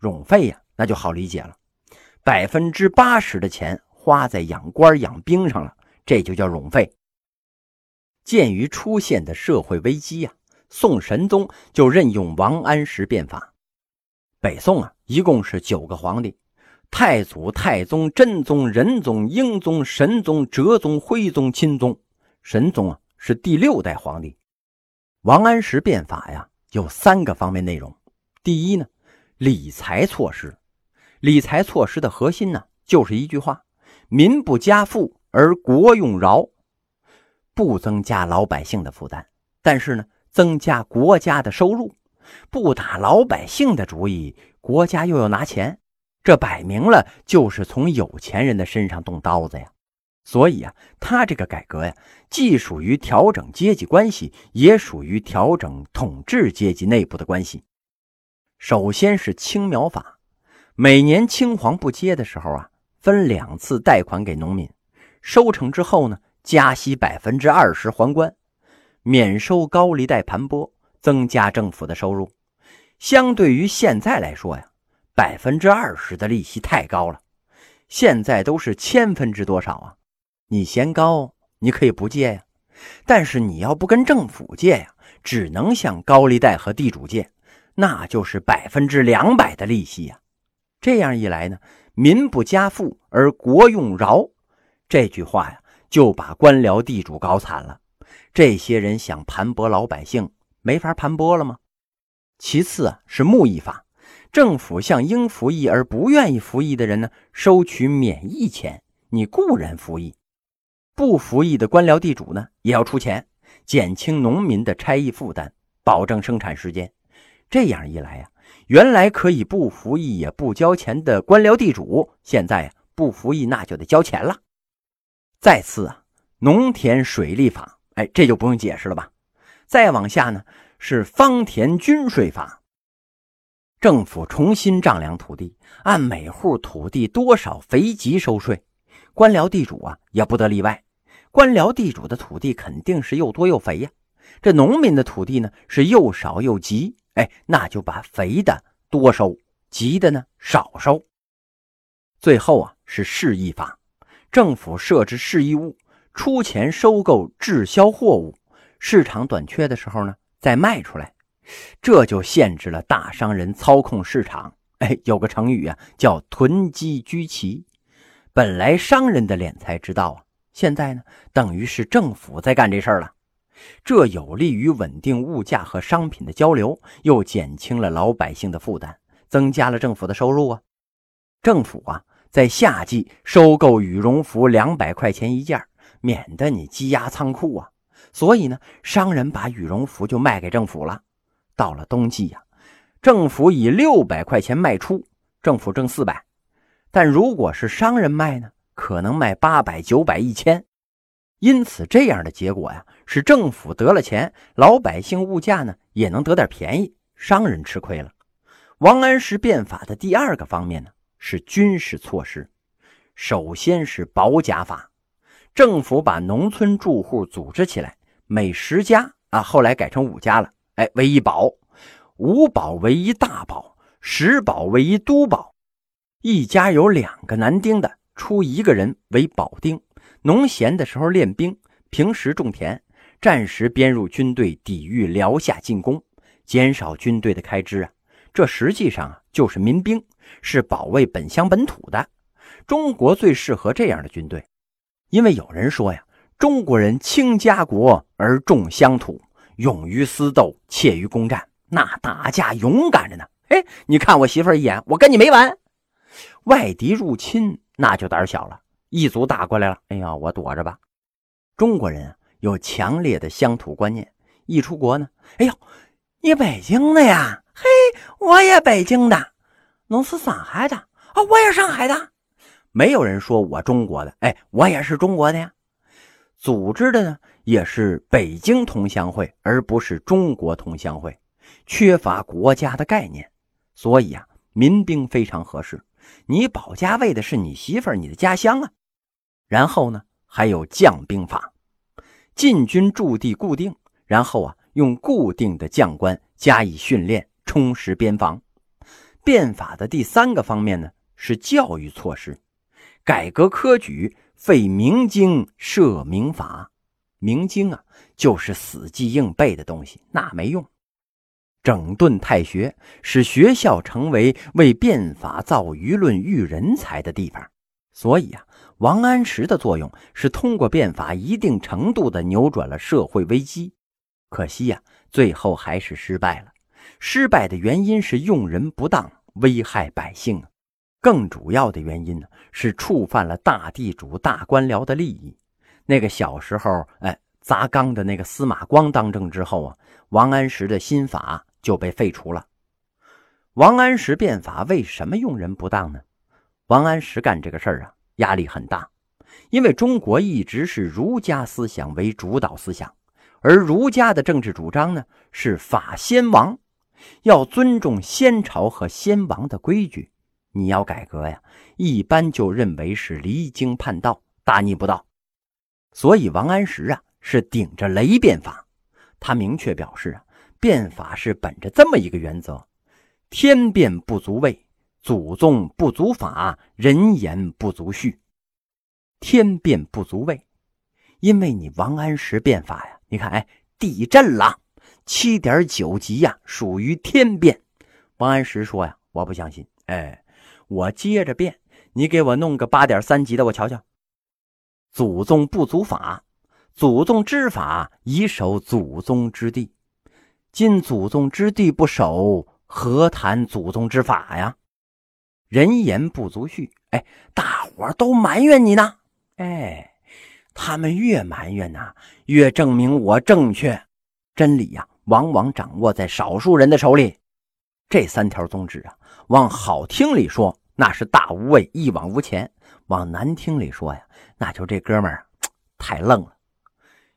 冗费呀，那就好理解了，百分之八十的钱花在养官养兵上了，这就叫冗费。鉴于出现的社会危机呀，宋神宗就任用王安石变法。北宋啊，一共是九个皇帝：太祖、太宗、真宗、仁宗、英宗、神宗、哲宗、徽宗、钦宗。神宗啊，是第六代皇帝。王安石变法呀，有三个方面内容。第一呢，理财措施。理财措施的核心呢，就是一句话：民不加富而国用饶，不增加老百姓的负担，但是呢，增加国家的收入。不打老百姓的主意，国家又要拿钱，这摆明了就是从有钱人的身上动刀子呀。所以啊，他这个改革呀，既属于调整阶级关系，也属于调整统治阶级内部的关系。首先是青苗法，每年青黄不接的时候啊，分两次贷款给农民，收成之后呢，加息百分之二十还官，免收高利贷盘剥。增加政府的收入，相对于现在来说呀，百分之二十的利息太高了。现在都是千分之多少啊？你嫌高，你可以不借呀。但是你要不跟政府借呀，只能向高利贷和地主借，那就是百分之两百的利息呀。这样一来呢，民不加赋而国用饶，这句话呀，就把官僚地主搞惨了。这些人想盘剥老百姓。没法盘剥了吗？其次啊，是木役法，政府向应服役而不愿意服役的人呢，收取免役钱，你雇人服役；不服役的官僚地主呢，也要出钱，减轻农民的差役负担，保证生产时间。这样一来呀，原来可以不服役也不交钱的官僚地主，现在呀不服役那就得交钱了。再次啊，农田水利法，哎，这就不用解释了吧。再往下呢，是方田均税法。政府重新丈量土地，按每户土地多少肥瘠收税，官僚地主啊也不得例外。官僚地主的土地肯定是又多又肥呀，这农民的土地呢是又少又瘠，哎，那就把肥的多收，急的呢少收。最后啊是市易法，政府设置市易物，出钱收购滞销货物。市场短缺的时候呢，再卖出来，这就限制了大商人操控市场。哎，有个成语啊，叫“囤积居奇”。本来商人的敛财之道啊，现在呢，等于是政府在干这事儿了。这有利于稳定物价和商品的交流，又减轻了老百姓的负担，增加了政府的收入啊。政府啊，在夏季收购羽绒服两百块钱一件，免得你积压仓库啊。所以呢，商人把羽绒服就卖给政府了。到了冬季呀，政府以六百块钱卖出，政府挣四百。但如果是商人卖呢，可能卖八百、九百、一千。因此，这样的结果呀，是政府得了钱，老百姓物价呢也能得点便宜，商人吃亏了。王安石变法的第二个方面呢，是军事措施。首先是保甲法。政府把农村住户组织起来，每十家啊，后来改成五家了。哎，为一保，五保为一大保，十保为一都保。一家有两个男丁的，出一个人为保丁，农闲的时候练兵，平时种田，战时编入军队抵御辽夏进攻，减少军队的开支啊。这实际上啊就是民兵，是保卫本乡本土的。中国最适合这样的军队。因为有人说呀，中国人轻家国而重乡土，勇于私斗，怯于攻战，那打架勇敢着呢。哎，你看我媳妇一眼，我跟你没完。外敌入侵，那就胆小了。一族打过来了，哎呀，我躲着吧。中国人有强烈的乡土观念，一出国呢，哎呦，你北京的呀？嘿，我也北京的。侬是上海的啊？我也上海的。没有人说我中国的，哎，我也是中国的呀。组织的呢也是北京同乡会，而不是中国同乡会，缺乏国家的概念，所以啊，民兵非常合适。你保家卫的是你媳妇儿、你的家乡啊。然后呢，还有将兵法，进军驻地固定，然后啊，用固定的将官加以训练，充实边防。变法的第三个方面呢，是教育措施，改革科举，废明经，设明法。明经啊，就是死记硬背的东西，那没用。整顿太学，使学校成为为变法造舆论、育人才的地方。所以啊，王安石的作用是通过变法一定程度的扭转了社会危机。可惜呀，最后还是失败了。失败的原因是用人不当。危害百姓啊，更主要的原因呢是触犯了大地主、大官僚的利益。那个小时候，哎，砸缸的那个司马光当政之后啊，王安石的新法就被废除了。王安石变法为什么用人不当呢？王安石干这个事儿啊，压力很大，因为中国一直是儒家思想为主导思想，而儒家的政治主张呢是法先王。要尊重先朝和先王的规矩，你要改革呀，一般就认为是离经叛道、大逆不道。所以王安石啊是顶着雷变法，他明确表示啊，变法是本着这么一个原则：天变不足畏，祖宗不足法，人言不足序。天变不足畏，因为你王安石变法呀，你看，哎，地震了。七点九级呀，属于天变。王安石说呀：“我不相信。哎，我接着变，你给我弄个八点三级的，我瞧瞧。祖宗不足法，祖宗之法以守祖宗之地。今祖宗之地不守，何谈祖宗之法呀？人言不足序。哎，大伙都埋怨你呢。哎，他们越埋怨呐，越证明我正确。真理呀。”往往掌握在少数人的手里。这三条宗旨啊，往好听里说，那是大无畏、一往无前；往难听里说呀，那就这哥们儿太愣了。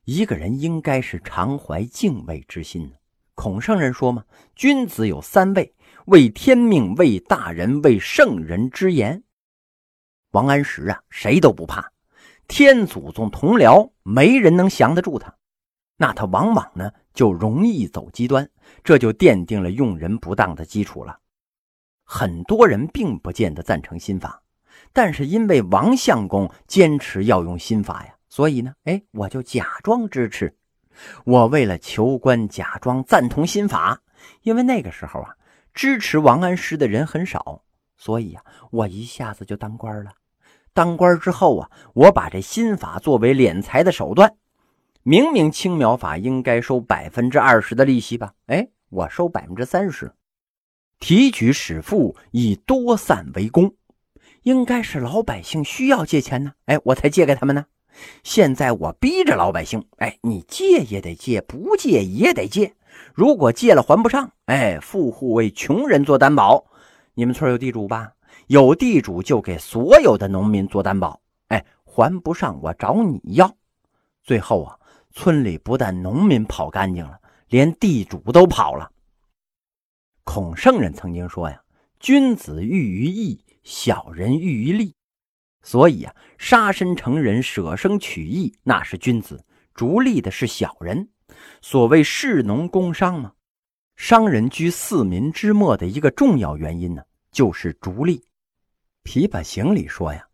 一个人应该是常怀敬畏之心。孔圣人说嘛：“君子有三畏：为天命、为大人、为圣人之言。”王安石啊，谁都不怕，天祖宗同僚，没人能降得住他。那他往往呢？就容易走极端，这就奠定了用人不当的基础了。很多人并不见得赞成新法，但是因为王相公坚持要用新法呀，所以呢，哎，我就假装支持。我为了求官，假装赞同新法，因为那个时候啊，支持王安石的人很少，所以呀，我一下子就当官了。当官之后啊，我把这新法作为敛财的手段。明明青苗法应该收百分之二十的利息吧？哎，我收百分之三十，提举使赋以多散为公，应该是老百姓需要借钱呢，哎，我才借给他们呢。现在我逼着老百姓，哎，你借也得借，不借也得借。如果借了还不上，哎，富户为穷人做担保。你们村有地主吧？有地主就给所有的农民做担保，哎，还不上我找你要。最后啊。村里不但农民跑干净了，连地主都跑了。孔圣人曾经说呀：“君子喻于义，小人喻于利。”所以啊，杀身成仁、舍生取义，那是君子；逐利的是小人。所谓士农工商嘛，商人居四民之末的一个重要原因呢，就是逐利。《琵琶行》里说呀：“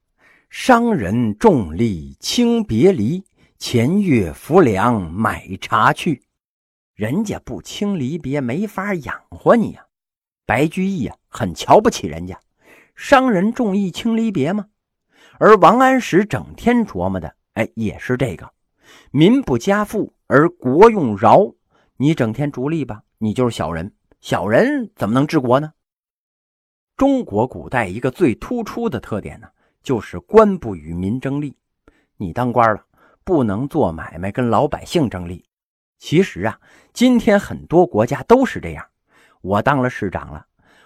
商人重利轻别离。”前月浮梁买茶去，人家不轻离别，没法养活你呀。白居易呀，很瞧不起人家。商人重义轻离别吗？而王安石整天琢磨的，哎，也是这个：民不加赋而国用饶。你整天逐利吧，你就是小人。小人怎么能治国呢？中国古代一个最突出的特点呢，就是官不与民争利。你当官了。不能做买卖跟老百姓争利。其实啊，今天很多国家都是这样。我当了市长了，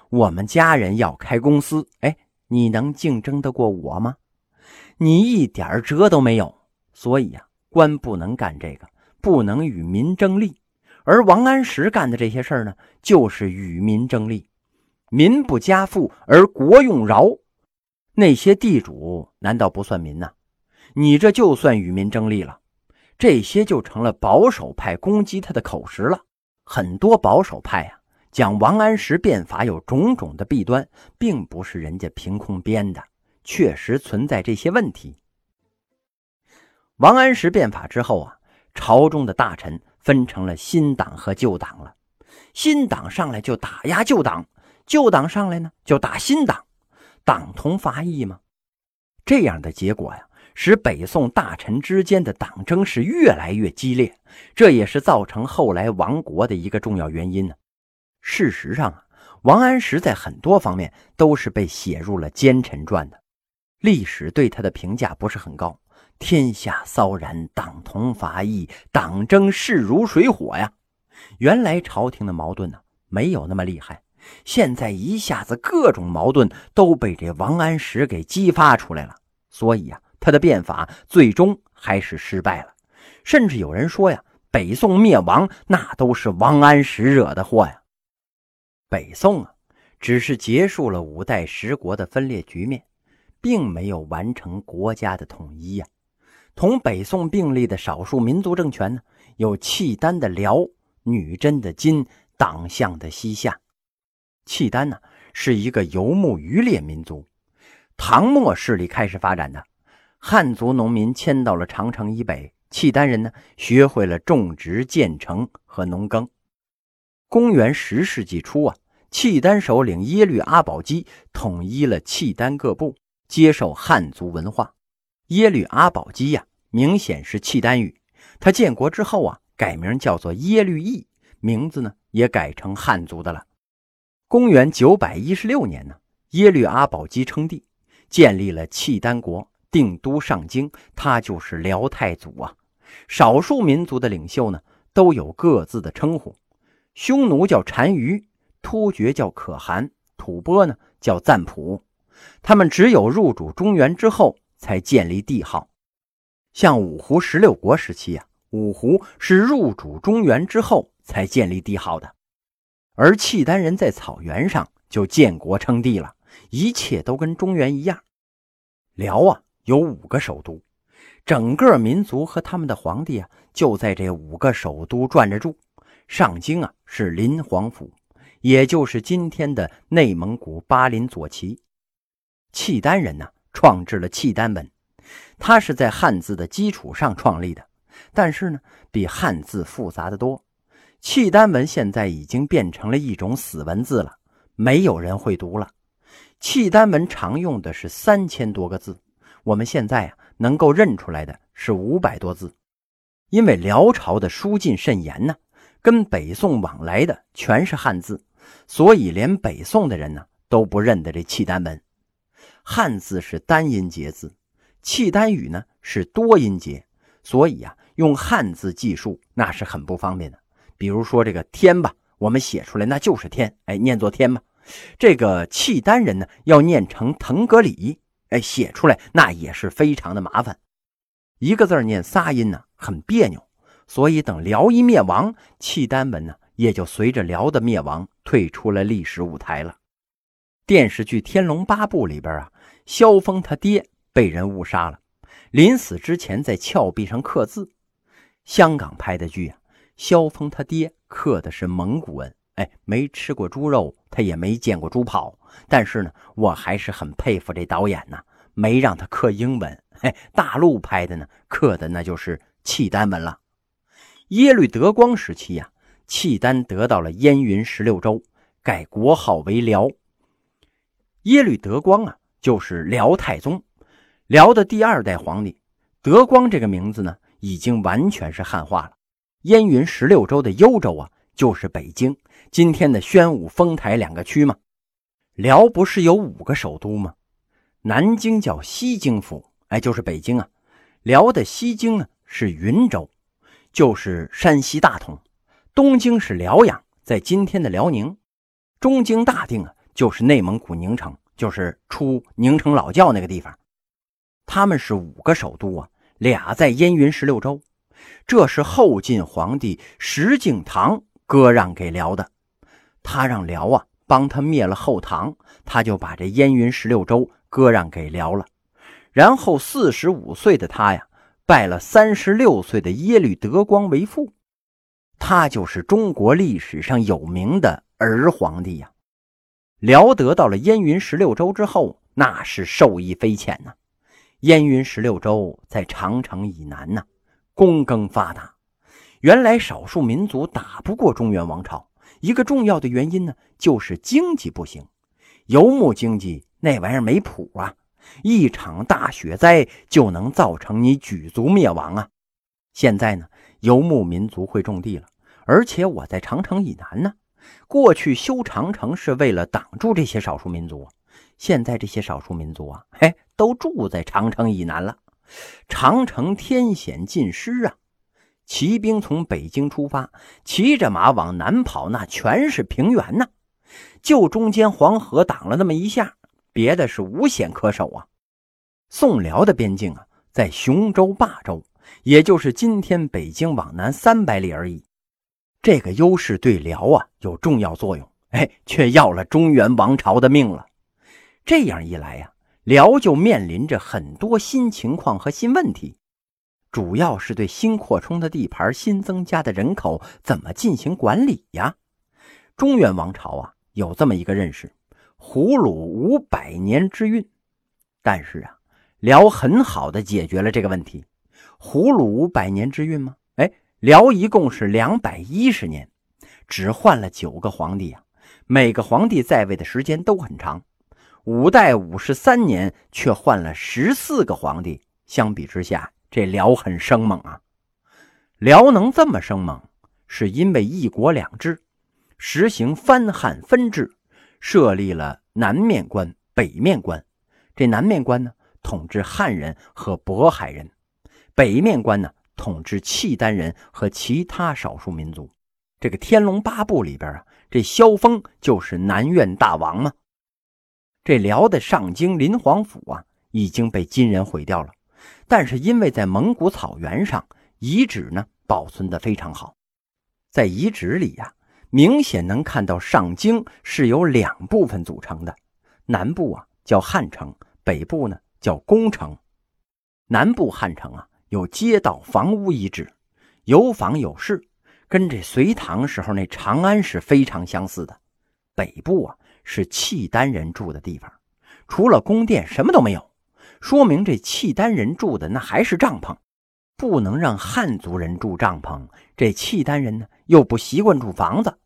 我们家人要开公司，哎，你能竞争得过我吗？你一点辙都没有。所以呀，官不能干这个，不能与民争利。而王安石干的这些事儿呢，就是与民争利。民不加赋而国用饶，那些地主难道不算民呐？你这就算与民争利了，这些就成了保守派攻击他的口实了。很多保守派呀，讲王安石变法有种种的弊端，并不是人家凭空编的，确实存在这些问题。王安石变法之后啊，朝中的大臣分成了新党和旧党了。新党上来就打压旧党，旧党上来呢就打新党，党同伐异吗？这样的结果呀，使北宋大臣之间的党争是越来越激烈，这也是造成后来亡国的一个重要原因呢。事实上啊，王安石在很多方面都是被写入了奸臣传的，历史对他的评价不是很高。天下骚然，党同伐异，党争势如水火呀！原来朝廷的矛盾呢没有那么厉害，现在一下子各种矛盾都被这王安石给激发出来了，所以呀，他的变法最终还是失败了。甚至有人说呀，北宋灭亡那都是王安石惹的祸呀。北宋啊，只是结束了五代十国的分裂局面，并没有完成国家的统一呀。同北宋并立的少数民族政权呢，有契丹的辽、女真的金、党项的西夏。契丹呢是一个游牧渔猎民族，唐末势力开始发展的。汉族农民迁到了长城以北，契丹人呢学会了种植、建城和农耕。公元十世纪初啊，契丹首领耶律阿保机统一了契丹各部，接受汉族文化。耶律阿保机呀，明显是契丹语。他建国之后啊，改名叫做耶律义，名字呢也改成汉族的了。公元九百一十六年呢，耶律阿保机称帝，建立了契丹国，定都上京，他就是辽太祖啊。少数民族的领袖呢，都有各自的称呼：匈奴叫单于，突厥叫可汗，吐蕃呢叫赞普。他们只有入主中原之后。才建立帝号，像五胡十六国时期啊，五胡是入主中原之后才建立帝号的，而契丹人在草原上就建国称帝了，一切都跟中原一样。辽啊有五个首都，整个民族和他们的皇帝啊就在这五个首都转着住。上京啊是林皇府，也就是今天的内蒙古巴林左旗。契丹人呢？创制了契丹文，它是在汉字的基础上创立的，但是呢，比汉字复杂的多。契丹文现在已经变成了一种死文字了，没有人会读了。契丹文常用的是三千多个字，我们现在啊能够认出来的是五百多字。因为辽朝的书禁甚严呢，跟北宋往来的全是汉字，所以连北宋的人呢都不认得这契丹文。汉字是单音节字，契丹语呢是多音节，所以啊，用汉字记述那是很不方便的。比如说这个“天”吧，我们写出来那就是“天”，哎，念作“天”吧。这个契丹人呢要念成“腾格里”，哎，写出来那也是非常的麻烦，一个字念仨音呢，很别扭。所以等辽一灭亡，契丹文呢也就随着辽的灭亡退出了历史舞台了。电视剧《天龙八部》里边啊，萧峰他爹被人误杀了，临死之前在峭壁上刻字。香港拍的剧啊，萧峰他爹刻的是蒙古文，哎，没吃过猪肉，他也没见过猪跑，但是呢，我还是很佩服这导演呐，没让他刻英文。嘿，大陆拍的呢，刻的那就是契丹文了。耶律德光时期呀，契丹得到了燕云十六州，改国号为辽。耶律德光啊，就是辽太宗，辽的第二代皇帝。德光这个名字呢，已经完全是汉化了。燕云十六州的幽州啊，就是北京今天的宣武、丰台两个区吗？辽不是有五个首都吗？南京叫西京府，哎，就是北京啊。辽的西京呢是云州，就是山西大同。东京是辽阳，在今天的辽宁。中京大定啊。就是内蒙古宁城，就是出宁城老窖那个地方，他们是五个首都啊，俩在燕云十六州，这是后晋皇帝石敬瑭割让给辽的，他让辽啊帮他灭了后唐，他就把这燕云十六州割让给辽了，然后四十五岁的他呀，拜了三十六岁的耶律德光为父，他就是中国历史上有名的儿皇帝呀。辽得到了燕云十六州之后，那是受益匪浅呐。燕云十六州在长城以南呢，躬耕发达。原来少数民族打不过中原王朝，一个重要的原因呢，就是经济不行。游牧经济那玩意儿没谱啊，一场大雪灾就能造成你举族灭亡啊。现在呢，游牧民族会种地了，而且我在长城以南呢。过去修长城是为了挡住这些少数民族，现在这些少数民族啊，嘿，都住在长城以南了。长城天险尽失啊！骑兵从北京出发，骑着马往南跑，那全是平原呐，就中间黄河挡了那么一下，别的是无险可守啊。宋辽的边境啊，在雄州霸州，也就是今天北京往南三百里而已。这个优势对辽啊有重要作用，哎，却要了中原王朝的命了。这样一来呀，辽就面临着很多新情况和新问题。主要是对新扩充的地盘、新增加的人口怎么进行管理呀？中原王朝啊有这么一个认识：胡虏五百年之运。但是啊，辽很好的解决了这个问题。胡虏五百年之运吗？辽一共是两百一十年，只换了九个皇帝啊，每个皇帝在位的时间都很长。五代五十三年却换了十四个皇帝，相比之下。这辽很生猛啊！辽能这么生猛，是因为一国两制，实行藩汉分治，设立了南面官、北面官。这南面官呢，统治汉人和渤海人；北面官呢，统治契丹人和其他少数民族。这个《天龙八部》里边啊，这萧峰就是南院大王嘛。这辽的上京林皇府啊，已经被金人毁掉了。但是因为在蒙古草原上，遗址呢保存的非常好，在遗址里呀，明显能看到上京是由两部分组成的，南部啊叫汉城，北部呢叫宫城。南部汉城啊有街道、房屋遗址，有坊有市，跟这隋唐时候那长安是非常相似的。北部啊是契丹人住的地方，除了宫殿什么都没有。说明这契丹人住的那还是帐篷，不能让汉族人住帐篷。这契丹人呢又不习惯住房子，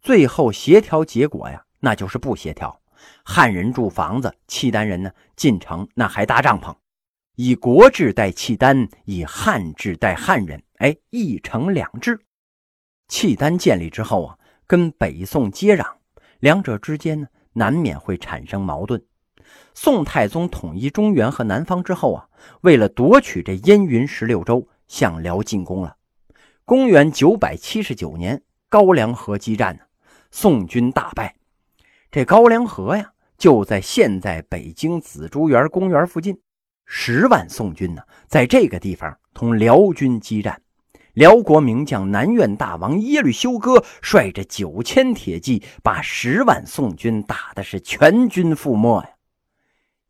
最后协调结果呀，那就是不协调。汉人住房子，契丹人呢进城那还搭帐篷，以国制代契丹，以汉制代汉人，哎，一城两制。契丹建立之后啊，跟北宋接壤，两者之间呢难免会产生矛盾。宋太宗统一中原和南方之后啊，为了夺取这燕云十六州，向辽进攻了。公元九百七十九年，高梁河激战呢，宋军大败。这高梁河呀，就在现在北京紫竹园公园附近。十万宋军呢，在这个地方同辽军激战。辽国名将南院大王耶律休哥率着九千铁骑，把十万宋军打的是全军覆没呀。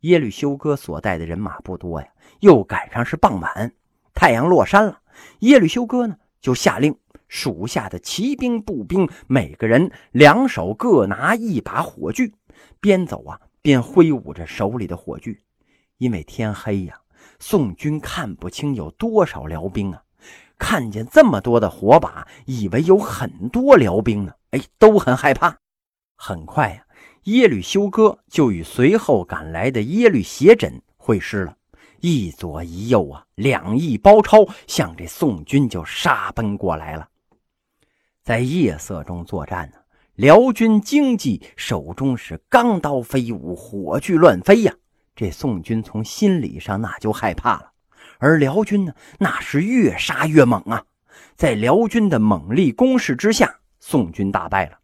耶律休哥所带的人马不多呀，又赶上是傍晚，太阳落山了。耶律休哥呢，就下令属下的骑兵、步兵每个人两手各拿一把火炬，边走啊边挥舞着手里的火炬。因为天黑呀，宋军看不清有多少辽兵啊。看见这么多的火把，以为有很多辽兵呢，哎，都很害怕。很快呀。耶律休哥就与随后赶来的耶律斜轸会师了，一左一右啊，两翼包抄，向这宋军就杀奔过来了。在夜色中作战呢，辽军精济，手中是钢刀飞舞，火炬乱飞呀。这宋军从心理上那就害怕了，而辽军呢，那是越杀越猛啊。在辽军的猛力攻势之下，宋军大败了。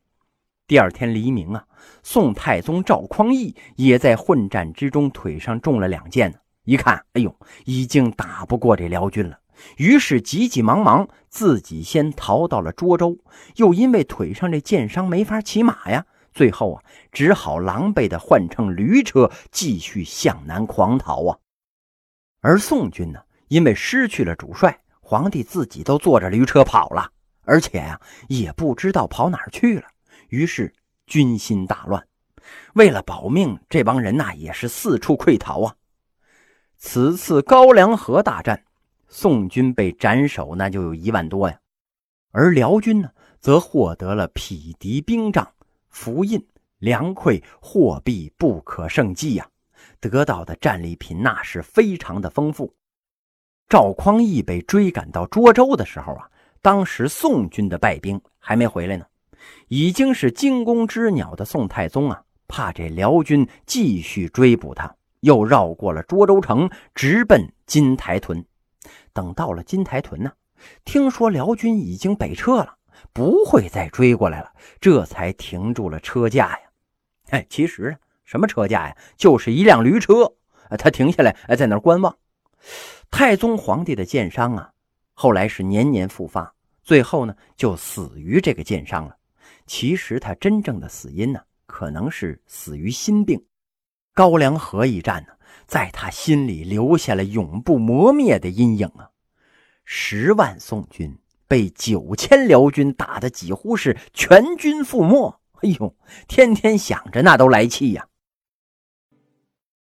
第二天黎明啊，宋太宗赵匡胤也在混战之中腿上中了两箭。一看，哎呦，已经打不过这辽军了，于是急急忙忙自己先逃到了涿州，又因为腿上这箭伤没法骑马呀，最后啊，只好狼狈的换乘驴车继续向南狂逃啊。而宋军呢，因为失去了主帅，皇帝自己都坐着驴车跑了，而且呀，也不知道跑哪儿去了。于是军心大乱。为了保命，这帮人呐也是四处溃逃啊。此次高梁河大战，宋军被斩首那就有一万多呀，而辽军呢，则获得了匹敌兵仗、符印、粮馈、货币不可胜计呀，得到的战利品那是非常的丰富。赵匡胤被追赶到涿州的时候啊，当时宋军的败兵还没回来呢，已经是惊弓之鸟的宋太宗啊，怕这辽军继续追捕他。又绕过了涿州城，直奔金台屯。等到了金台屯呢，听说辽军已经北撤了，不会再追过来了，这才停住了车架呀。哎，其实什么车架呀，就是一辆驴车。他停下来，在那儿观望。太宗皇帝的箭伤啊，后来是年年复发，最后呢就死于这个箭伤了。其实他真正的死因呢，可能是死于心病。高梁河一战呢，在他心里留下了永不磨灭的阴影啊！十万宋军被九千辽军打得几乎是全军覆没，哎呦，天天想着那都来气呀！